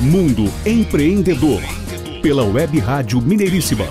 Mundo Empreendedor. Pela Web Rádio Mineiríssima.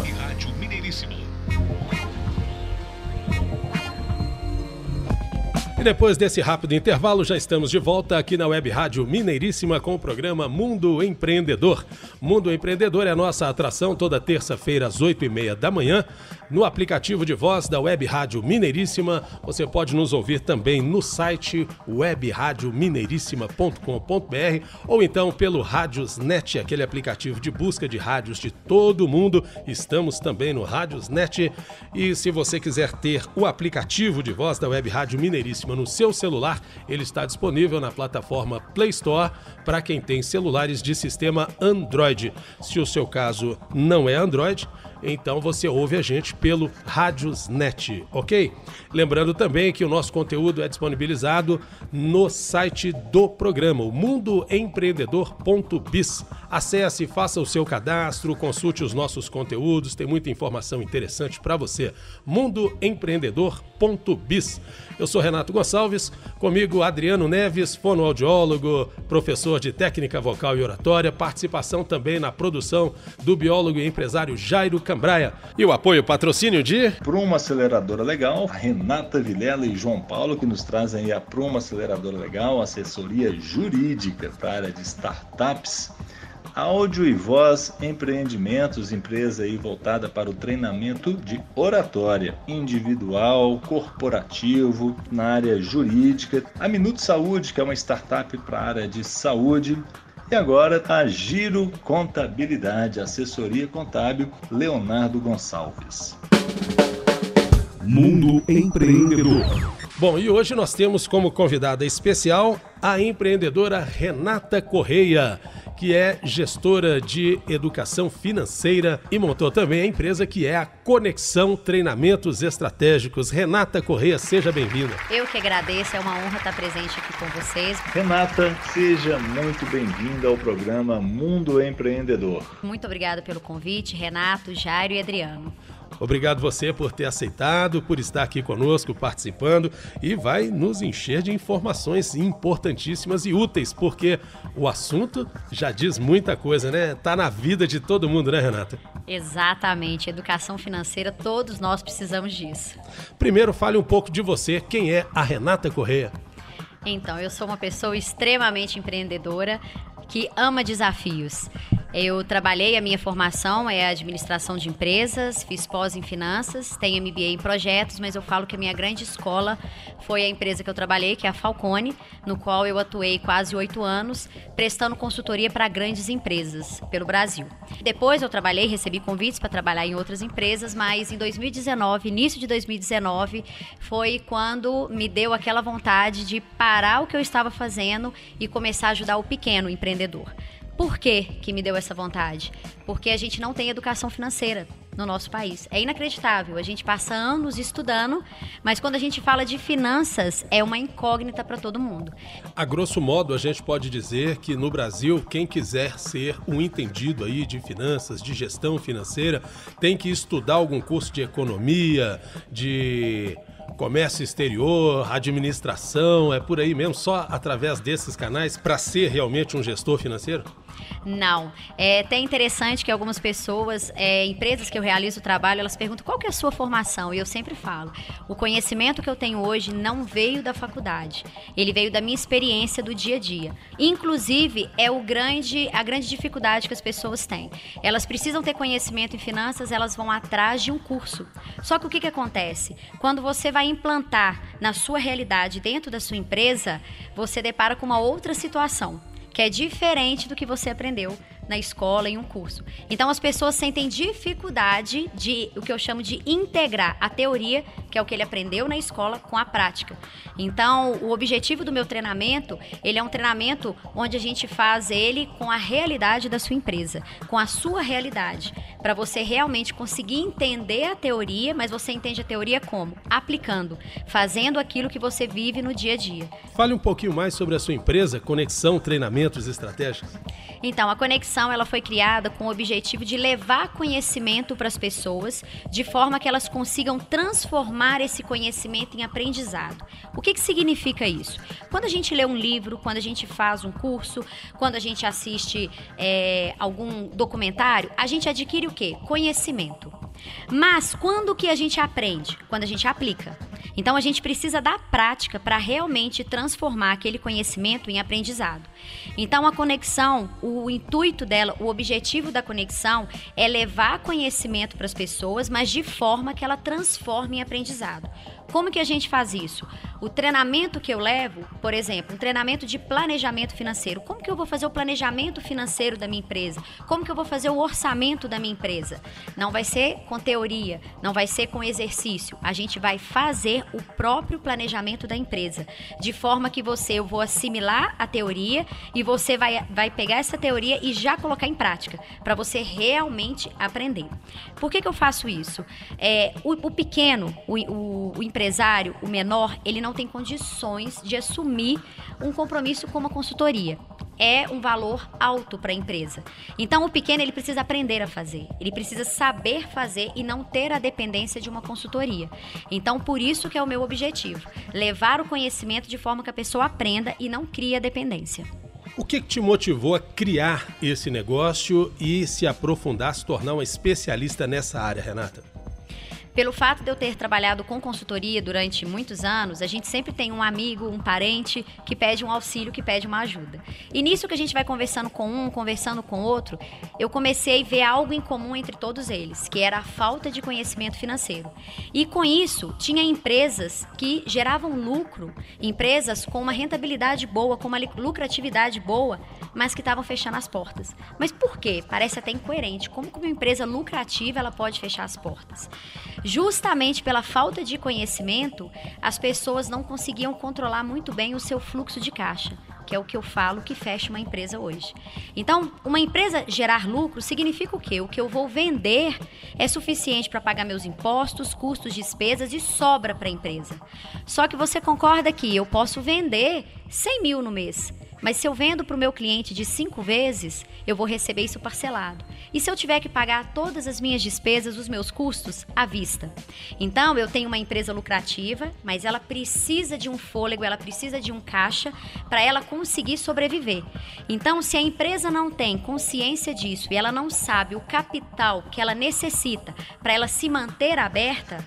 E depois desse rápido intervalo, já estamos de volta aqui na Web Rádio Mineiríssima com o programa Mundo Empreendedor. Mundo Empreendedor é a nossa atração toda terça-feira às oito e meia da manhã. No aplicativo de voz da Web Rádio Mineiríssima, você pode nos ouvir também no site webradiomineiríssima.com.br ou então pelo Rádiosnet, aquele aplicativo de busca de rádios de todo mundo. Estamos também no Rádiosnet. E se você quiser ter o aplicativo de voz da Web Rádio Mineiríssima no seu celular, ele está disponível na plataforma Play Store para quem tem celulares de sistema Android. Se o seu caso não é Android, então você ouve a gente pelo Radiosnet, ok? Lembrando também que o nosso conteúdo é disponibilizado no site do programa, o mundoempreendedor.biz. Acesse, faça o seu cadastro, consulte os nossos conteúdos, tem muita informação interessante para você. mundoempreendedor.biz. Eu sou Renato Gonçalves, comigo Adriano Neves, fonoaudiólogo, professor de técnica vocal e oratória, participação também na produção do biólogo e empresário Jairo Cambraia. E o apoio patrocínio de Pruma Aceleradora Legal, Renata Vilela e João Paulo que nos trazem a Pruma Aceleradora Legal, assessoria jurídica para a área de startups áudio e voz empreendimentos, empresa aí voltada para o treinamento de oratória individual, corporativo, na área jurídica. A Minuto Saúde, que é uma startup para a área de saúde. E agora a Giro Contabilidade, assessoria contábil, Leonardo Gonçalves. Mundo Empreendedor. Bom, e hoje nós temos como convidada especial a empreendedora Renata Correia que é gestora de educação financeira e montou também a empresa que é a Conexão Treinamentos Estratégicos. Renata Correia, seja bem-vinda. Eu que agradeço, é uma honra estar presente aqui com vocês. Renata, seja muito bem-vinda ao programa Mundo Empreendedor. Muito obrigada pelo convite, Renato, Jairo e Adriano. Obrigado você por ter aceitado, por estar aqui conosco, participando e vai nos encher de informações importantíssimas e úteis, porque o assunto já diz muita coisa, né? Tá na vida de todo mundo, né, Renata? Exatamente. Educação financeira, todos nós precisamos disso. Primeiro, fale um pouco de você. Quem é a Renata Correia? Então, eu sou uma pessoa extremamente empreendedora que ama desafios. Eu trabalhei, a minha formação é administração de empresas, fiz pós em finanças, tenho MBA em projetos, mas eu falo que a minha grande escola foi a empresa que eu trabalhei, que é a Falcone, no qual eu atuei quase oito anos, prestando consultoria para grandes empresas pelo Brasil. Depois eu trabalhei, recebi convites para trabalhar em outras empresas, mas em 2019, início de 2019, foi quando me deu aquela vontade de parar o que eu estava fazendo e começar a ajudar o pequeno empreendedor. Por que, que me deu essa vontade? Porque a gente não tem educação financeira no nosso país. É inacreditável. A gente passa anos estudando, mas quando a gente fala de finanças, é uma incógnita para todo mundo. A grosso modo, a gente pode dizer que no Brasil, quem quiser ser um entendido aí de finanças, de gestão financeira, tem que estudar algum curso de economia, de comércio exterior, administração, é por aí mesmo, só através desses canais para ser realmente um gestor financeiro? Não. É até interessante que algumas pessoas, é, empresas que eu realizo o trabalho, elas perguntam qual que é a sua formação. E eu sempre falo, o conhecimento que eu tenho hoje não veio da faculdade. Ele veio da minha experiência do dia a dia. Inclusive, é o grande, a grande dificuldade que as pessoas têm. Elas precisam ter conhecimento em finanças, elas vão atrás de um curso. Só que o que, que acontece? Quando você vai implantar na sua realidade, dentro da sua empresa, você depara com uma outra situação que é diferente do que você aprendeu na escola em um curso. Então as pessoas sentem dificuldade de o que eu chamo de integrar a teoria, que é o que ele aprendeu na escola, com a prática. Então, o objetivo do meu treinamento, ele é um treinamento onde a gente faz ele com a realidade da sua empresa, com a sua realidade, para você realmente conseguir entender a teoria, mas você entende a teoria como? Aplicando, fazendo aquilo que você vive no dia a dia. Fale um pouquinho mais sobre a sua empresa, Conexão Treinamentos Estratégicos. Então, a Conexão ela foi criada com o objetivo de levar conhecimento para as pessoas, de forma que elas consigam transformar esse conhecimento em aprendizado. O que, que significa isso? Quando a gente lê um livro, quando a gente faz um curso, quando a gente assiste é, algum documentário, a gente adquire o quê? Conhecimento. Mas quando que a gente aprende? Quando a gente aplica. Então a gente precisa da prática para realmente transformar aquele conhecimento em aprendizado. Então a conexão, o intuito dela, o objetivo da conexão é levar conhecimento para as pessoas, mas de forma que ela transforme em aprendizado. Como que a gente faz isso? O treinamento que eu levo, por exemplo, um treinamento de planejamento financeiro. Como que eu vou fazer o planejamento financeiro da minha empresa? Como que eu vou fazer o orçamento da minha empresa? Não vai ser com teoria, não vai ser com exercício. A gente vai fazer o próprio planejamento da empresa, de forma que você eu vou assimilar a teoria e você vai, vai pegar essa teoria e já colocar em prática, para você realmente aprender. Por que, que eu faço isso? É, o, o pequeno, o, o, o empresário, o menor, ele não tem condições de assumir um compromisso com uma consultoria. É um valor alto para a empresa. Então, o pequeno ele precisa aprender a fazer, ele precisa saber fazer e não ter a dependência de uma consultoria. Então, por isso que é o meu objetivo: levar o conhecimento de forma que a pessoa aprenda e não crie a dependência. O que te motivou a criar esse negócio e se aprofundar, se tornar uma especialista nessa área, Renata? Pelo fato de eu ter trabalhado com consultoria durante muitos anos, a gente sempre tem um amigo, um parente que pede um auxílio, que pede uma ajuda. E nisso que a gente vai conversando com um, conversando com outro, eu comecei a ver algo em comum entre todos eles, que era a falta de conhecimento financeiro. E com isso, tinha empresas que geravam lucro, empresas com uma rentabilidade boa, com uma lucratividade boa, mas que estavam fechando as portas. Mas por quê? Parece até incoerente. Como que uma empresa lucrativa ela pode fechar as portas? Justamente pela falta de conhecimento, as pessoas não conseguiam controlar muito bem o seu fluxo de caixa, que é o que eu falo que fecha uma empresa hoje. Então, uma empresa gerar lucro significa o quê? O que eu vou vender é suficiente para pagar meus impostos, custos, despesas e sobra para a empresa. Só que você concorda que eu posso vender 100 mil no mês, mas se eu vendo para o meu cliente de cinco vezes, eu vou receber isso parcelado. E se eu tiver que pagar todas as minhas despesas, os meus custos, à vista? Então, eu tenho uma empresa lucrativa, mas ela precisa de um fôlego, ela precisa de um caixa para ela conseguir sobreviver. Então, se a empresa não tem consciência disso e ela não sabe o capital que ela necessita para ela se manter aberta,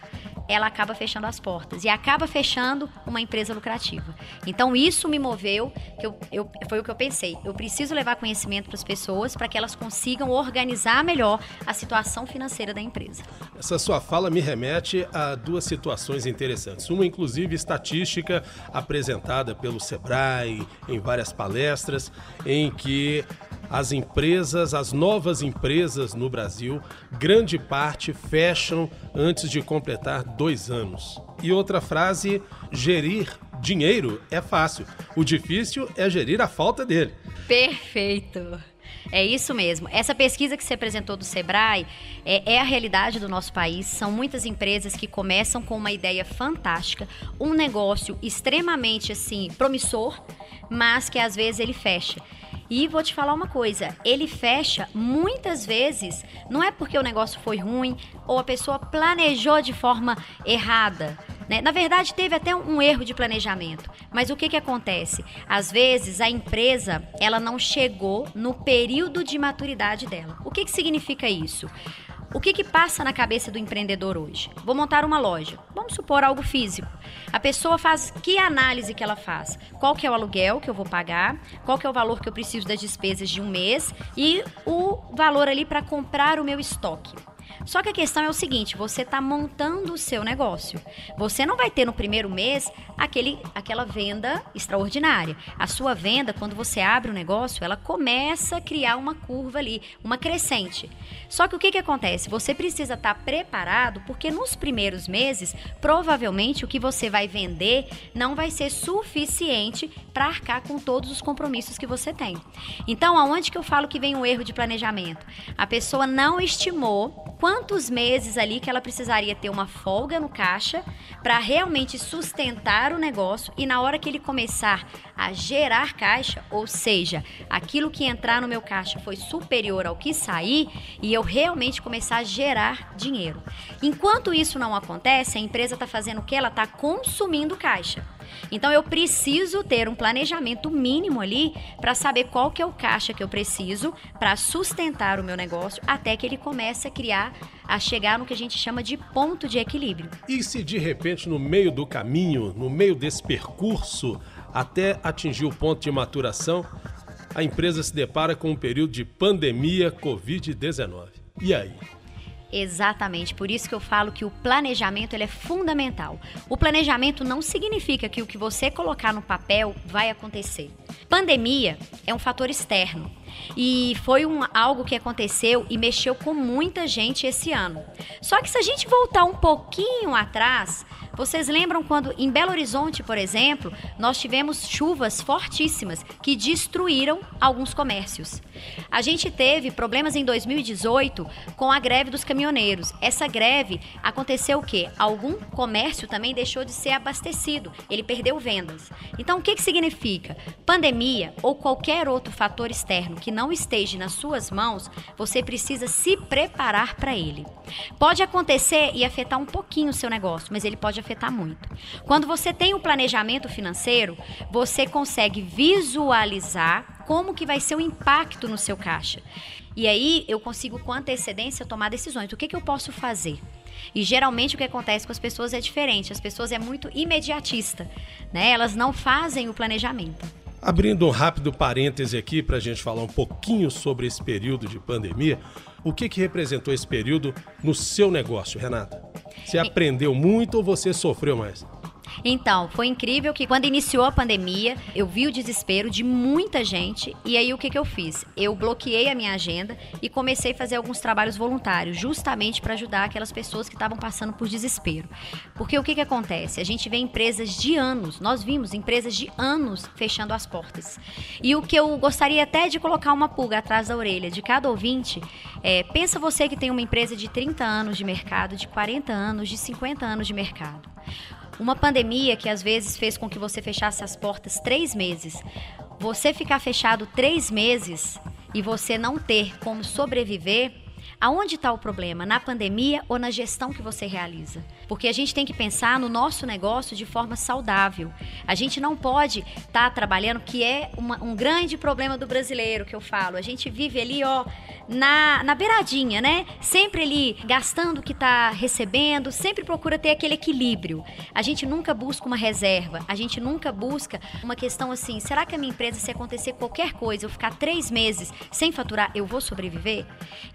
ela acaba fechando as portas e acaba fechando uma empresa lucrativa. Então isso me moveu, que eu, eu foi o que eu pensei. Eu preciso levar conhecimento para as pessoas para que elas consigam organizar melhor a situação financeira da empresa. Essa sua fala me remete a duas situações interessantes. Uma, inclusive, estatística apresentada pelo Sebrae em várias palestras, em que as empresas, as novas empresas no Brasil, grande parte fecham antes de completar dois anos. E outra frase: gerir dinheiro é fácil, o difícil é gerir a falta dele. Perfeito. É isso mesmo. Essa pesquisa que se apresentou do Sebrae é, é, a realidade do nosso país. São muitas empresas que começam com uma ideia fantástica, um negócio extremamente assim promissor, mas que às vezes ele fecha. E vou te falar uma coisa, ele fecha muitas vezes, não é porque o negócio foi ruim ou a pessoa planejou de forma errada. Né? Na verdade, teve até um erro de planejamento. Mas o que, que acontece? Às vezes, a empresa ela não chegou no período de maturidade dela. O que, que significa isso? O que, que passa na cabeça do empreendedor hoje? Vou montar uma loja. Vamos supor algo físico. A pessoa faz que análise que ela faz? Qual que é o aluguel que eu vou pagar? Qual que é o valor que eu preciso das despesas de um mês e o valor ali para comprar o meu estoque? Só que a questão é o seguinte: você está montando o seu negócio. Você não vai ter no primeiro mês aquele, aquela venda extraordinária. A sua venda, quando você abre o negócio, ela começa a criar uma curva ali, uma crescente. Só que o que, que acontece? Você precisa estar tá preparado, porque nos primeiros meses, provavelmente o que você vai vender não vai ser suficiente para arcar com todos os compromissos que você tem. Então, aonde que eu falo que vem o erro de planejamento? A pessoa não estimou quantos meses ali que ela precisaria ter uma folga no caixa para realmente sustentar o negócio e na hora que ele começar a gerar caixa, ou seja, aquilo que entrar no meu caixa foi superior ao que sair e eu realmente começar a gerar dinheiro. Enquanto isso não acontece, a empresa está fazendo o que? Ela está consumindo caixa. Então eu preciso ter um planejamento mínimo ali para saber qual que é o caixa que eu preciso para sustentar o meu negócio até que ele comece a criar, a chegar no que a gente chama de ponto de equilíbrio. E se de repente no meio do caminho, no meio desse percurso até atingir o ponto de maturação, a empresa se depara com um período de pandemia Covid-19. E aí? Exatamente, por isso que eu falo que o planejamento ele é fundamental. O planejamento não significa que o que você colocar no papel vai acontecer. Pandemia é um fator externo e foi um, algo que aconteceu e mexeu com muita gente esse ano. Só que se a gente voltar um pouquinho atrás, vocês lembram quando em Belo Horizonte, por exemplo, nós tivemos chuvas fortíssimas que destruíram alguns comércios. A gente teve problemas em 2018 com a greve dos caminhoneiros. Essa greve aconteceu o quê? Algum comércio também deixou de ser abastecido, ele perdeu vendas. Então, o que, que significa? Pandemia ou qualquer outro fator externo que não esteja nas suas mãos, você precisa se preparar para ele. Pode acontecer e afetar um pouquinho o seu negócio, mas ele pode afetar muito. Quando você tem um planejamento financeiro, você consegue visualizar como que vai ser o impacto no seu caixa. E aí eu consigo com antecedência tomar decisões. O que, que eu posso fazer? E geralmente o que acontece com as pessoas é diferente. As pessoas é muito imediatista, né? Elas não fazem o planejamento. Abrindo um rápido parêntese aqui para a gente falar um pouquinho sobre esse período de pandemia, o que, que representou esse período no seu negócio, Renata? Você aprendeu muito ou você sofreu mais? Então, foi incrível que quando iniciou a pandemia, eu vi o desespero de muita gente e aí o que, que eu fiz? Eu bloqueei a minha agenda e comecei a fazer alguns trabalhos voluntários, justamente para ajudar aquelas pessoas que estavam passando por desespero. Porque o que, que acontece? A gente vê empresas de anos, nós vimos empresas de anos fechando as portas. E o que eu gostaria até de colocar uma pulga atrás da orelha de cada ouvinte é: pensa você que tem uma empresa de 30 anos de mercado, de 40 anos, de 50 anos de mercado. Uma pandemia que às vezes fez com que você fechasse as portas três meses. Você ficar fechado três meses e você não ter como sobreviver, aonde está o problema? Na pandemia ou na gestão que você realiza? Porque a gente tem que pensar no nosso negócio de forma saudável. A gente não pode estar tá trabalhando, que é uma, um grande problema do brasileiro que eu falo. A gente vive ali, ó, na, na beiradinha, né? Sempre ali gastando o que está recebendo, sempre procura ter aquele equilíbrio. A gente nunca busca uma reserva, a gente nunca busca uma questão assim: será que a minha empresa, se acontecer qualquer coisa, eu ficar três meses sem faturar, eu vou sobreviver?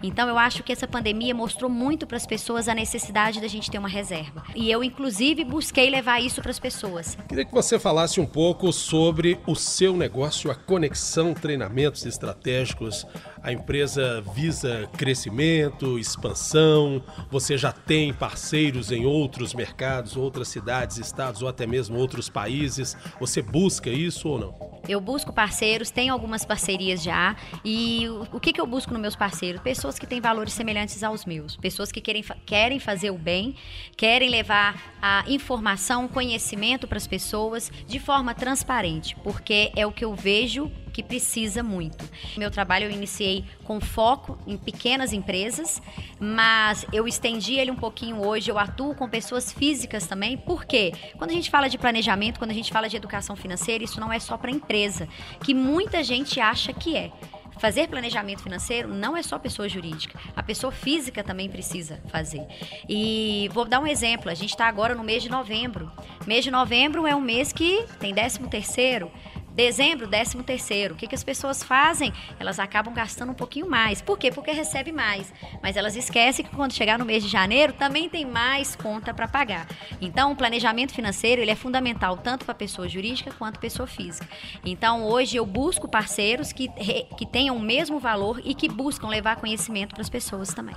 Então eu acho que essa pandemia mostrou muito para as pessoas a necessidade da gente ter uma reserva. E eu, inclusive, busquei levar isso para as pessoas. Queria que você falasse um pouco sobre o seu negócio, a conexão treinamentos estratégicos. A empresa visa crescimento, expansão. Você já tem parceiros em outros mercados, outras cidades, estados ou até mesmo outros países. Você busca isso ou não? Eu busco parceiros, tenho algumas parcerias já. E o, que, que eu busco nos meus parceiros? Pessoas que têm valores semelhantes aos meus. Pessoas que querem, querem fazer o bem, querem levar a informação, conhecimento para as pessoas de forma transparente, porque é o que eu vejo que precisa muito. Meu trabalho eu iniciei com foco em pequenas empresas, mas eu estendi ele um pouquinho hoje. Eu atuo com pessoas físicas também, porque quando a gente fala de planejamento, quando a gente fala de educação financeira, isso não é só para empresa, que muita gente acha que é. Fazer planejamento financeiro não é só pessoa jurídica, a pessoa física também precisa fazer. E vou dar um exemplo: a gente está agora no mês de novembro. Mês de novembro é um mês que tem 13 terceiro. Dezembro, décimo terceiro. O que, que as pessoas fazem? Elas acabam gastando um pouquinho mais. Por quê? Porque recebe mais. Mas elas esquecem que quando chegar no mês de janeiro também tem mais conta para pagar. Então, o planejamento financeiro ele é fundamental tanto para pessoa jurídica quanto pessoa física. Então, hoje eu busco parceiros que, que tenham o mesmo valor e que buscam levar conhecimento para as pessoas também.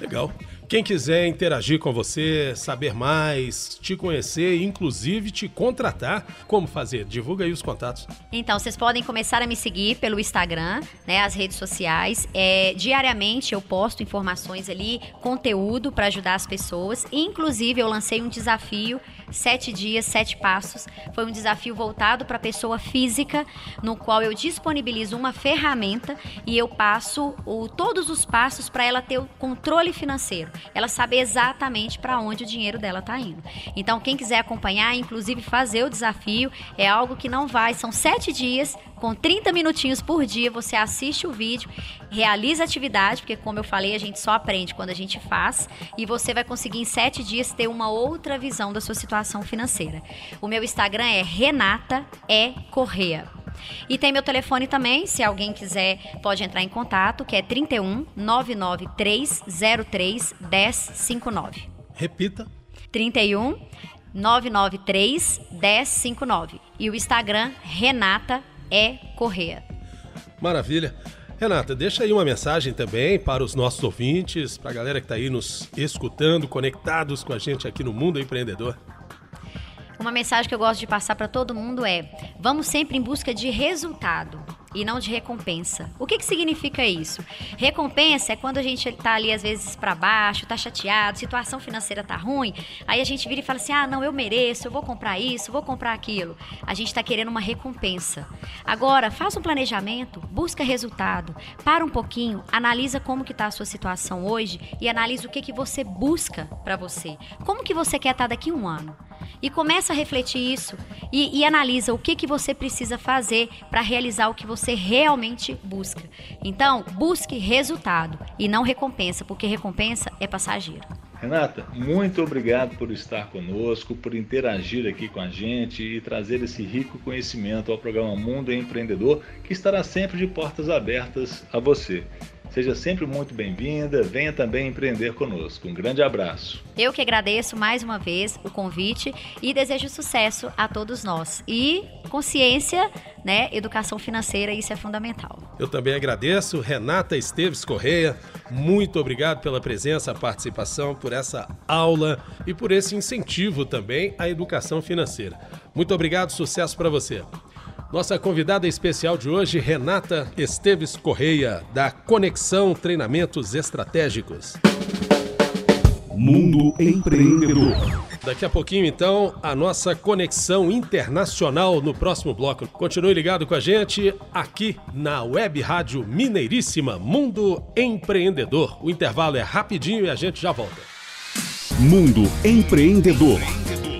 Legal. Quem quiser interagir com você, saber mais, te conhecer, inclusive te contratar, como fazer? Divulga aí os contatos. Então, vocês podem começar a me seguir pelo Instagram, né, as redes sociais. É, diariamente eu posto informações ali, conteúdo para ajudar as pessoas. Inclusive, eu lancei um desafio Sete Dias, Sete Passos. Foi um desafio voltado para a pessoa física, no qual eu disponibilizo uma ferramenta e eu passo o, todos os passos para ela ter o controle financeiro. Ela saber exatamente para onde o dinheiro dela está indo. Então, quem quiser acompanhar, inclusive fazer o desafio, é algo que não vai. São sete dias, com 30 minutinhos por dia, você assiste o vídeo, realiza a atividade, porque, como eu falei, a gente só aprende quando a gente faz, e você vai conseguir em sete dias ter uma outra visão da sua situação financeira. O meu Instagram é Renata E Correa. E tem meu telefone também, se alguém quiser, pode entrar em contato, que é 31 99303 1059. Repita. 31 993 1059. E o Instagram, Renata E Correa. Maravilha. Renata, deixa aí uma mensagem também para os nossos ouvintes, para a galera que está aí nos escutando, conectados com a gente aqui no Mundo Empreendedor. Uma mensagem que eu gosto de passar para todo mundo é: vamos sempre em busca de resultado e não de recompensa. O que, que significa isso? Recompensa é quando a gente está ali às vezes para baixo, está chateado, situação financeira tá ruim, aí a gente vira e fala assim: "Ah, não, eu mereço, eu vou comprar isso, vou comprar aquilo". A gente está querendo uma recompensa. Agora, faça um planejamento, busca resultado, para um pouquinho, analisa como que tá a sua situação hoje e analisa o que que você busca para você. Como que você quer estar tá daqui a um ano? E começa a refletir isso e, e analisa o que que você precisa fazer para realizar o que você realmente busca. Então, busque resultado e não recompensa, porque recompensa é passageiro. Renata, muito obrigado por estar conosco, por interagir aqui com a gente e trazer esse rico conhecimento ao programa Mundo Empreendedor, que estará sempre de portas abertas a você. Seja sempre muito bem-vinda, venha também empreender conosco. Um grande abraço. Eu que agradeço mais uma vez o convite e desejo sucesso a todos nós. E consciência, né, educação financeira, isso é fundamental. Eu também agradeço, Renata Esteves Correia, muito obrigado pela presença, participação, por essa aula e por esse incentivo também à educação financeira. Muito obrigado, sucesso para você. Nossa convidada especial de hoje, Renata Esteves Correia, da Conexão Treinamentos Estratégicos. Mundo Empreendedor. Daqui a pouquinho, então, a nossa conexão internacional no próximo bloco. Continue ligado com a gente aqui na Web Rádio Mineiríssima Mundo Empreendedor. O intervalo é rapidinho e a gente já volta. Mundo Empreendedor.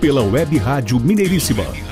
Pela Web Rádio Mineiríssima